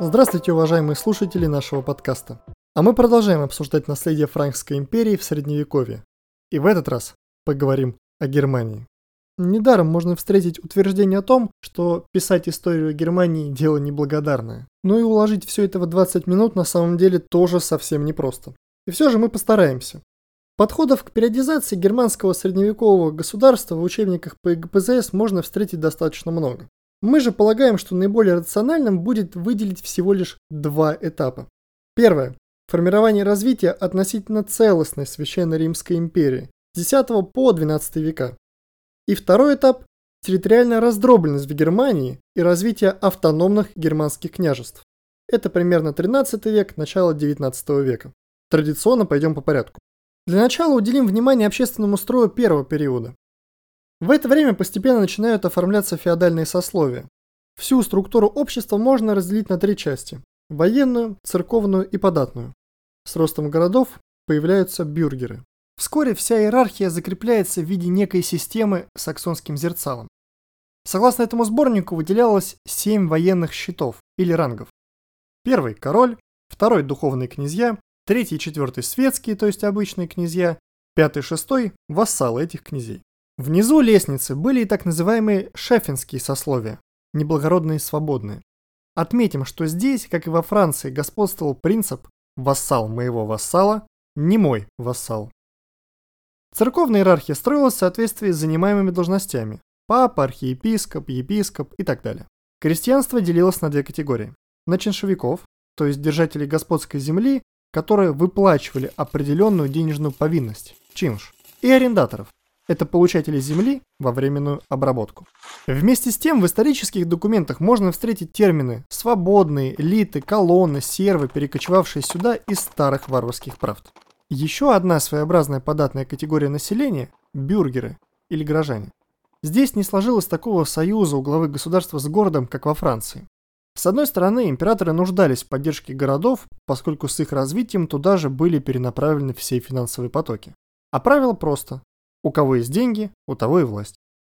Здравствуйте, уважаемые слушатели нашего подкаста. А мы продолжаем обсуждать наследие Франкской империи в Средневековье. И в этот раз поговорим о Германии. Недаром можно встретить утверждение о том, что писать историю Германии – дело неблагодарное. Но и уложить все это в 20 минут на самом деле тоже совсем непросто. И все же мы постараемся. Подходов к периодизации германского средневекового государства в учебниках по ЕГПЗС можно встретить достаточно много. Мы же полагаем, что наиболее рациональным будет выделить всего лишь два этапа. Первое. Формирование развития относительно целостной Священной Римской империи с X по XII века. И второй этап – территориальная раздробленность в Германии и развитие автономных германских княжеств. Это примерно 13 век, начало 19 века. Традиционно пойдем по порядку. Для начала уделим внимание общественному строю первого периода. В это время постепенно начинают оформляться феодальные сословия. Всю структуру общества можно разделить на три части – военную, церковную и податную. С ростом городов появляются бюргеры. Вскоре вся иерархия закрепляется в виде некой системы саксонским зерцалом. Согласно этому сборнику выделялось семь военных щитов или рангов. Первый – король, второй – духовные князья, третий и четвертый светские, то есть обычные князья, пятый и шестой – вассалы этих князей. Внизу лестницы были и так называемые шефинские сословия, неблагородные свободные. Отметим, что здесь, как и во Франции, господствовал принцип «вассал моего вассала, не мой вассал». Церковная иерархия строилась в соответствии с занимаемыми должностями – папа, архиепископ, епископ и так далее. Крестьянство делилось на две категории – на чиншевиков, то есть держателей господской земли, которые выплачивали определенную денежную повинность – чинш, и арендаторов. Это получатели земли во временную обработку. Вместе с тем в исторических документах можно встретить термины «свободные», «литы», «колонны», «сервы», перекочевавшие сюда из старых варварских правд. Еще одна своеобразная податная категория населения – бюргеры или горожане. Здесь не сложилось такого союза у главы государства с городом, как во Франции. С одной стороны, императоры нуждались в поддержке городов, поскольку с их развитием туда же были перенаправлены все финансовые потоки. А правило просто. У кого есть деньги, у того и власть.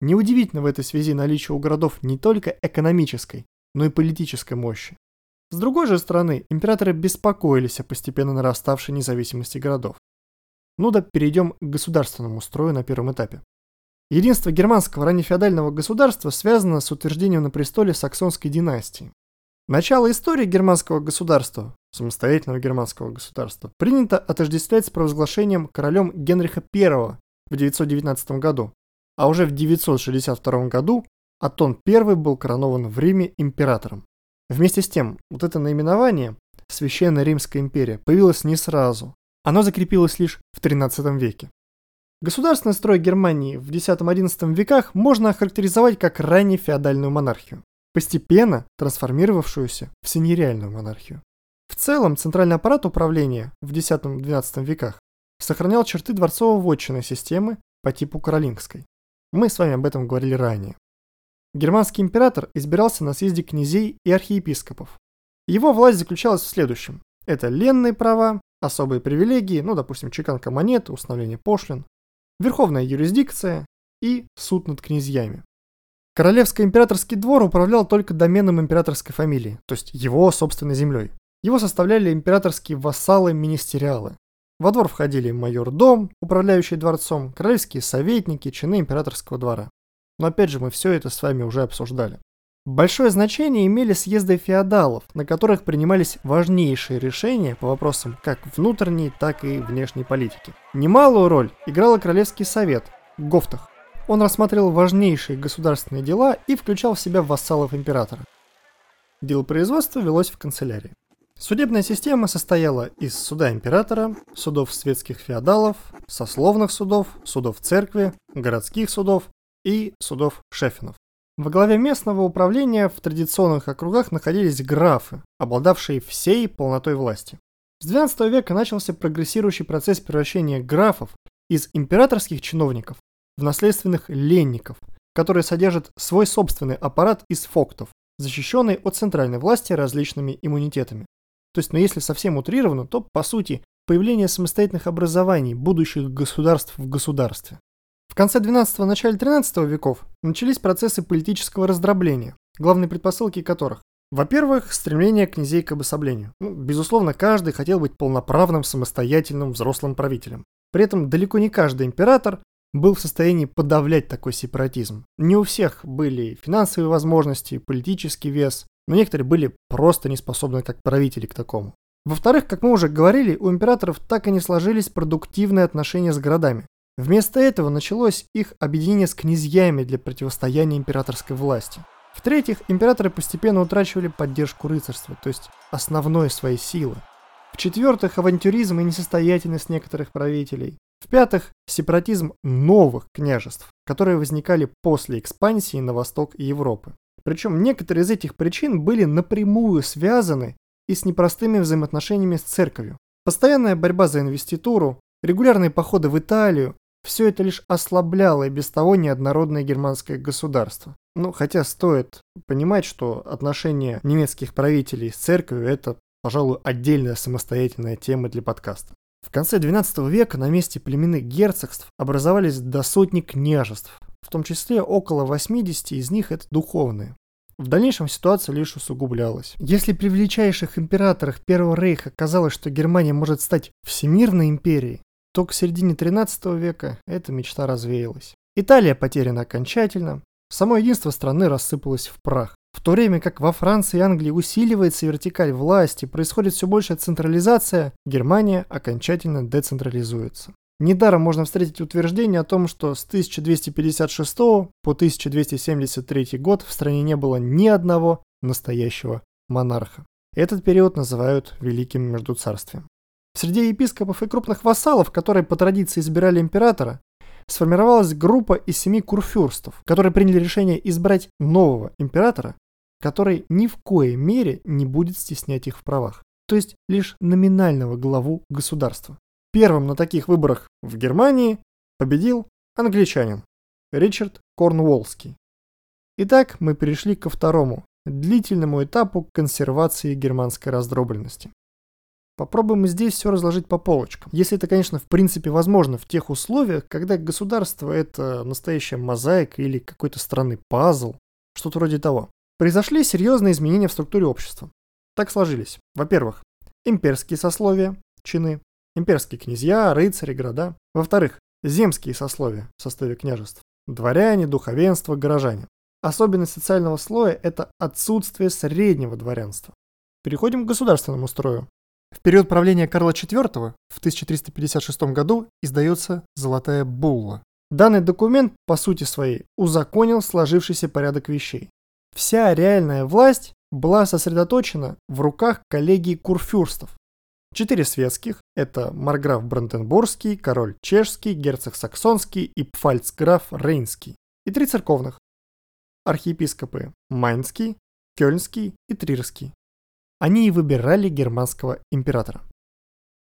Неудивительно в этой связи наличие у городов не только экономической, но и политической мощи. С другой же стороны, императоры беспокоились о постепенно нараставшей независимости городов. Ну да, перейдем к государственному строю на первом этапе. Единство германского раннефеодального государства связано с утверждением на престоле саксонской династии. Начало истории германского государства, самостоятельного германского государства, принято отождествлять с провозглашением королем Генриха I в 919 году, а уже в 962 году Атон I был коронован в Риме императором. Вместе с тем, вот это наименование Священная Римская империя появилось не сразу. Оно закрепилось лишь в 13 веке. Государственный строй Германии в X-XI веках можно охарактеризовать как ранней феодальную монархию, постепенно трансформировавшуюся в синериальную монархию. В целом, центральный аппарат управления в X-XII веках сохранял черты дворцово-вотчинной системы по типу каролингской. Мы с вами об этом говорили ранее. Германский император избирался на съезде князей и архиепископов. Его власть заключалась в следующем. Это ленные права, особые привилегии, ну, допустим, чеканка монет, установление пошлин, верховная юрисдикция и суд над князьями. Королевско-императорский двор управлял только доменом императорской фамилии, то есть его собственной землей. Его составляли императорские вассалы-министериалы. Во двор входили майор-дом, управляющий дворцом, королевские советники, чины императорского двора. Но опять же, мы все это с вами уже обсуждали. Большое значение имели съезды феодалов, на которых принимались важнейшие решения по вопросам как внутренней, так и внешней политики. Немалую роль играл Королевский совет, Гофтах. Он рассматривал важнейшие государственные дела и включал в себя вассалов императора. Дело производства велось в канцелярии. Судебная система состояла из суда императора, судов светских феодалов, сословных судов, судов церкви, городских судов и судов шефинов. Во главе местного управления в традиционных округах находились графы, обладавшие всей полнотой власти. С XII века начался прогрессирующий процесс превращения графов из императорских чиновников в наследственных ленников, которые содержат свой собственный аппарат из фоктов, защищенный от центральной власти различными иммунитетами. То есть, ну если совсем утрированно, то по сути появление самостоятельных образований будущих государств в государстве. В конце XII – начале XIII веков начались процессы политического раздробления, главные предпосылки которых – Во-первых, стремление князей к обособлению. Ну, безусловно, каждый хотел быть полноправным, самостоятельным, взрослым правителем. При этом далеко не каждый император был в состоянии подавлять такой сепаратизм. Не у всех были финансовые возможности, политический вес, но некоторые были просто не способны как правители к такому. Во-вторых, как мы уже говорили, у императоров так и не сложились продуктивные отношения с городами. Вместо этого началось их объединение с князьями для противостояния императорской власти. В-третьих, императоры постепенно утрачивали поддержку рыцарства, то есть основной своей силы. В-четвертых, авантюризм и несостоятельность некоторых правителей. В-пятых, сепаратизм новых княжеств, которые возникали после экспансии на восток Европы. Причем некоторые из этих причин были напрямую связаны и с непростыми взаимоотношениями с церковью. Постоянная борьба за инвеституру, регулярные походы в Италию – все это лишь ослабляло и без того неоднородное германское государство. Ну, хотя стоит понимать, что отношения немецких правителей с церковью – это, пожалуй, отдельная самостоятельная тема для подкаста. В конце XII века на месте племенных герцогств образовались до сотни княжеств, в том числе около 80 из них это духовные. В дальнейшем ситуация лишь усугублялась. Если при величайших императорах Первого Рейха казалось, что Германия может стать всемирной империей, то к середине 13 века эта мечта развеялась. Италия потеряна окончательно, само единство страны рассыпалось в прах. В то время как во Франции и Англии усиливается вертикаль власти, происходит все большая централизация, Германия окончательно децентрализуется. Недаром можно встретить утверждение о том, что с 1256 по 1273 год в стране не было ни одного настоящего монарха. Этот период называют Великим Междуцарствием. Среди епископов и крупных вассалов, которые по традиции избирали императора, сформировалась группа из семи курфюрстов, которые приняли решение избрать нового императора, который ни в коей мере не будет стеснять их в правах, то есть лишь номинального главу государства. Первым на таких выборах в Германии победил англичанин Ричард Корнуоллский. Итак, мы перешли ко второму, длительному этапу консервации германской раздробленности. Попробуем здесь все разложить по полочкам. Если это, конечно, в принципе возможно в тех условиях, когда государство это настоящая мозаика или какой-то странный пазл, что-то вроде того. Произошли серьезные изменения в структуре общества. Так сложились. Во-первых, имперские сословия, чины, имперские князья, рыцари, города. Во-вторых, земские сословия в составе княжеств. Дворяне, духовенство, горожане. Особенность социального слоя – это отсутствие среднего дворянства. Переходим к государственному строю. В период правления Карла IV в 1356 году издается Золотая Булла. Данный документ, по сути своей, узаконил сложившийся порядок вещей. Вся реальная власть была сосредоточена в руках коллегии курфюрстов, Четыре светских – это марграф Бранденбургский, король чешский, герцог саксонский и пфальцграф Рейнский. И три церковных – архиепископы Майнский, Кёльнский и Трирский. Они и выбирали германского императора.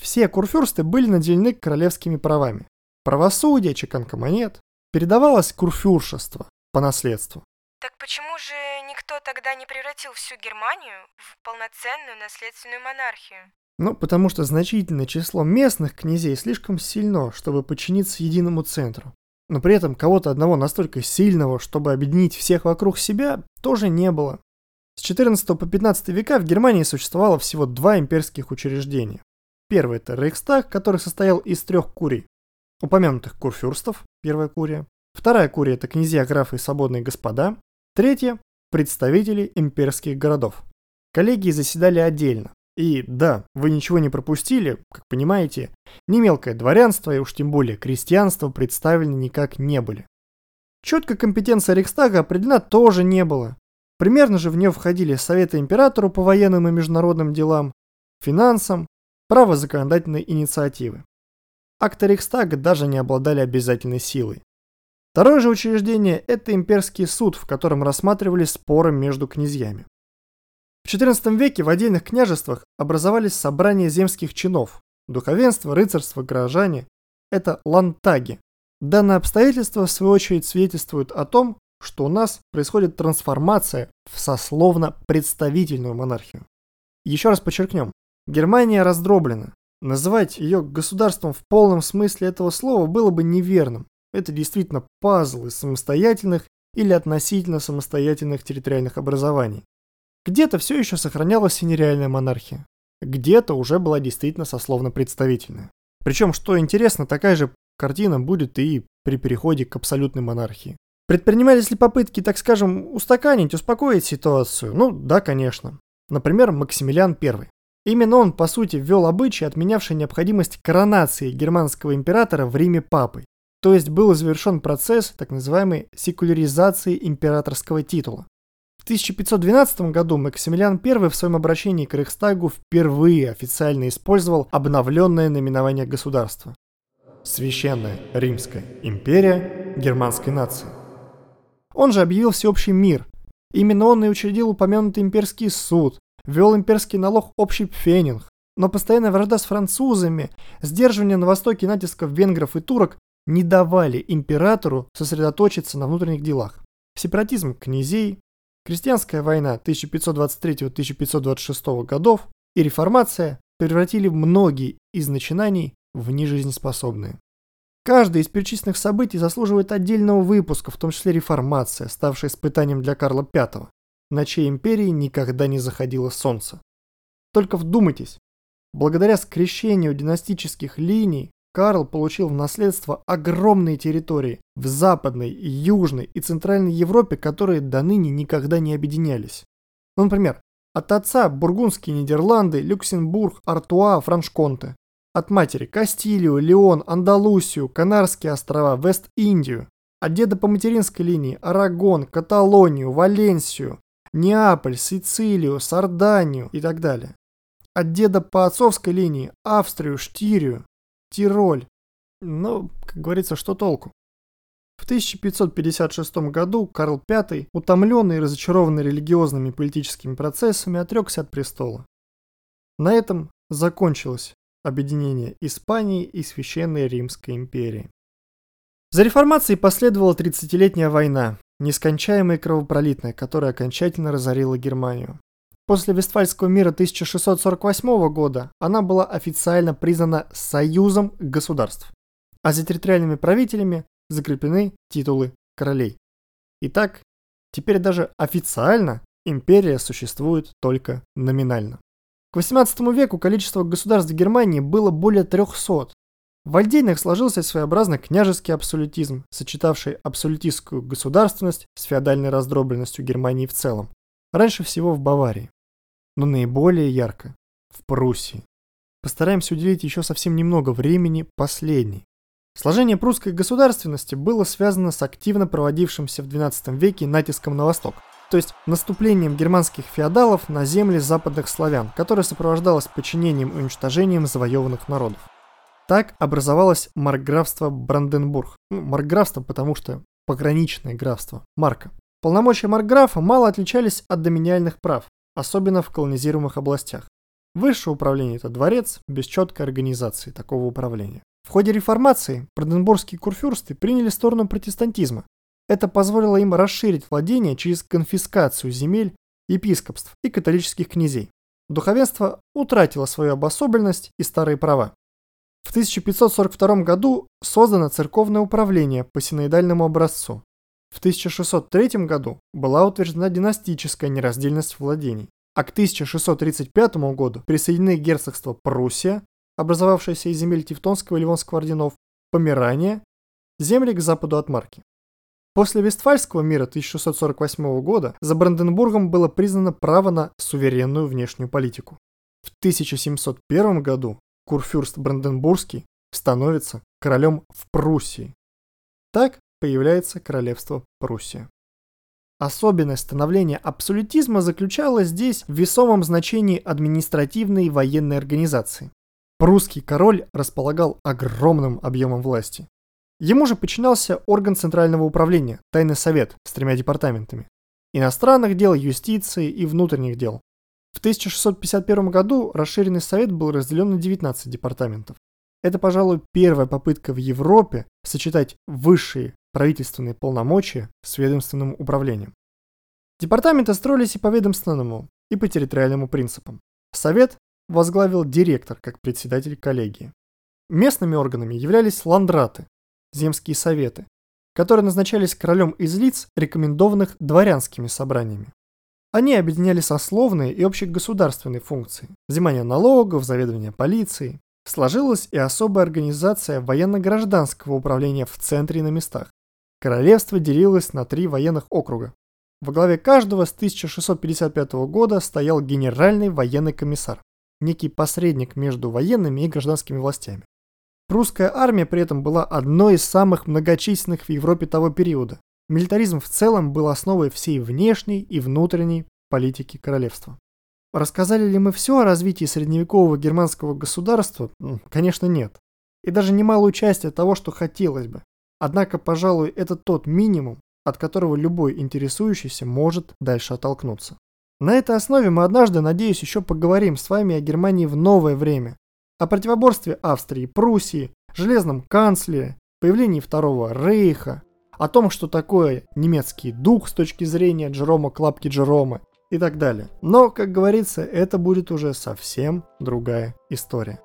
Все курфюрсты были наделены королевскими правами. Правосудие, чеканка монет, передавалось курфюршество по наследству. Так почему же никто тогда не превратил всю Германию в полноценную наследственную монархию? Ну, потому что значительное число местных князей слишком сильно, чтобы подчиниться единому центру. Но при этом кого-то одного настолько сильного, чтобы объединить всех вокруг себя, тоже не было. С 14 по 15 века в Германии существовало всего два имперских учреждения. Первый – это Рейхстаг, который состоял из трех курий. Упомянутых курфюрстов, первая курия. Вторая курия – это князья, графы и свободные господа. Третья – представители имперских городов. Коллегии заседали отдельно. И да, вы ничего не пропустили, как понимаете, ни мелкое дворянство и уж тем более крестьянство представлены никак не были. Четко компетенция Рейхстага определена тоже не было. Примерно же в нее входили Советы Императору по военным и международным делам, финансам, право законодательной инициативы. Акты Рейхстага даже не обладали обязательной силой. Второе же учреждение – это имперский суд, в котором рассматривались споры между князьями. В XIV веке в отдельных княжествах образовались собрания земских чинов, духовенство, рыцарство, горожане. Это лантаги. Данное обстоятельство, в свою очередь, свидетельствует о том, что у нас происходит трансформация в сословно-представительную монархию. Еще раз подчеркнем, Германия раздроблена. Называть ее государством в полном смысле этого слова было бы неверным. Это действительно пазл из самостоятельных или относительно самостоятельных территориальных образований. Где-то все еще сохранялась синереальная монархия, где-то уже была действительно сословно-представительная. Причем, что интересно, такая же картина будет и при переходе к абсолютной монархии. Предпринимались ли попытки, так скажем, устаканить, успокоить ситуацию? Ну, да, конечно. Например, Максимилиан I. Именно он, по сути, ввел обычай, отменявший необходимость коронации германского императора в Риме папой. То есть был завершен процесс так называемой секуляризации императорского титула. В 1512 году Максимилиан I в своем обращении к Рейхстагу впервые официально использовал обновленное наименование государства. Священная Римская империя германской нации. Он же объявил всеобщий мир. Именно он и учредил упомянутый имперский суд, ввел имперский налог общий пфенинг. Но постоянная вражда с французами, сдерживание на востоке натисков венгров и турок не давали императору сосредоточиться на внутренних делах. Сепаратизм князей, крестьянская война 1523-1526 годов и реформация превратили многие из начинаний в нежизнеспособные. Каждое из перечисленных событий заслуживает отдельного выпуска, в том числе реформация, ставшая испытанием для Карла V, на чьей империи никогда не заходило солнце. Только вдумайтесь, благодаря скрещению династических линий Карл получил в наследство огромные территории в Западной, Южной и Центральной Европе, которые до ныне никогда не объединялись. Ну, например, от отца Бургундские Нидерланды, Люксембург, Артуа, Франшконте. От матери Кастилию, Леон, Андалусию, Канарские острова, Вест-Индию. От деда по материнской линии Арагон, Каталонию, Валенсию, Неаполь, Сицилию, Сарданию и так далее. От деда по отцовской линии Австрию, Штирию, Тироль. Но, как говорится, что толку? В 1556 году Карл V, утомленный и разочарованный религиозными и политическими процессами, отрекся от престола. На этом закончилось объединение Испании и Священной Римской империи. За реформацией последовала 30-летняя война, нескончаемая и кровопролитная, которая окончательно разорила Германию. После Вестфальского мира 1648 года она была официально признана союзом государств, а за территориальными правителями закреплены титулы королей. Итак, теперь даже официально империя существует только номинально. К XVIII веку количество государств Германии было более 300. В Альдейнах сложился своеобразный княжеский абсолютизм, сочетавший абсолютистскую государственность с феодальной раздробленностью Германии в целом. Раньше всего в Баварии, но наиболее ярко в Пруссии. Постараемся уделить еще совсем немного времени последней. Сложение прусской государственности было связано с активно проводившимся в XII веке натиском на восток, то есть наступлением германских феодалов на земли западных славян, которое сопровождалось подчинением и уничтожением завоеванных народов. Так образовалось маркграфство Бранденбург. Ну, маркграфство, потому что пограничное графство, марка. Полномочия маркграфа мало отличались от доминиальных прав, особенно в колонизируемых областях. Высшее управление – это дворец без четкой организации такого управления. В ходе реформации бранденбургские курфюрсты приняли сторону протестантизма. Это позволило им расширить владение через конфискацию земель, епископств и католических князей. Духовенство утратило свою обособленность и старые права. В 1542 году создано церковное управление по синоидальному образцу, в 1603 году была утверждена династическая нераздельность владений, а к 1635 году присоединены герцогство Пруссия, образовавшееся из земель Тевтонского и Ливонского орденов, Померания, земли к западу от Марки. После Вестфальского мира 1648 года за Бранденбургом было признано право на суверенную внешнюю политику. В 1701 году Курфюрст Бранденбургский становится королем в Пруссии. Так появляется королевство Пруссия. Особенность становления абсолютизма заключалась здесь в весомом значении административной и военной организации. Прусский король располагал огромным объемом власти. Ему же подчинялся орган центрального управления, тайный совет с тремя департаментами. Иностранных дел, юстиции и внутренних дел. В 1651 году расширенный совет был разделен на 19 департаментов. Это, пожалуй, первая попытка в Европе сочетать высшие правительственные полномочия с ведомственным управлением. Департаменты строились и по ведомственному, и по территориальному принципам. Совет возглавил директор как председатель коллегии. Местными органами являлись ландраты, земские советы, которые назначались королем из лиц, рекомендованных дворянскими собраниями. Они объединяли сословные и общегосударственные функции, взимание налогов, заведование полицией. Сложилась и особая организация военно-гражданского управления в центре и на местах. Королевство делилось на три военных округа. Во главе каждого с 1655 года стоял генеральный военный комиссар, некий посредник между военными и гражданскими властями. Прусская армия при этом была одной из самых многочисленных в Европе того периода. Милитаризм в целом был основой всей внешней и внутренней политики королевства. Рассказали ли мы все о развитии средневекового германского государства? Конечно, нет. И даже немалую часть от того, что хотелось бы. Однако, пожалуй, это тот минимум, от которого любой интересующийся может дальше оттолкнуться. На этой основе мы однажды, надеюсь, еще поговорим с вами о Германии в новое время, о противоборстве Австрии Пруссии, железном канцлере, появлении Второго Рейха, о том, что такое немецкий дух с точки зрения Джерома Клапки Джерома и так далее. Но, как говорится, это будет уже совсем другая история.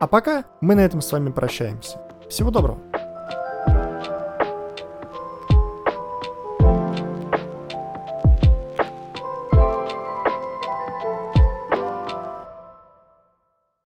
А пока мы на этом с вами прощаемся. Всего доброго!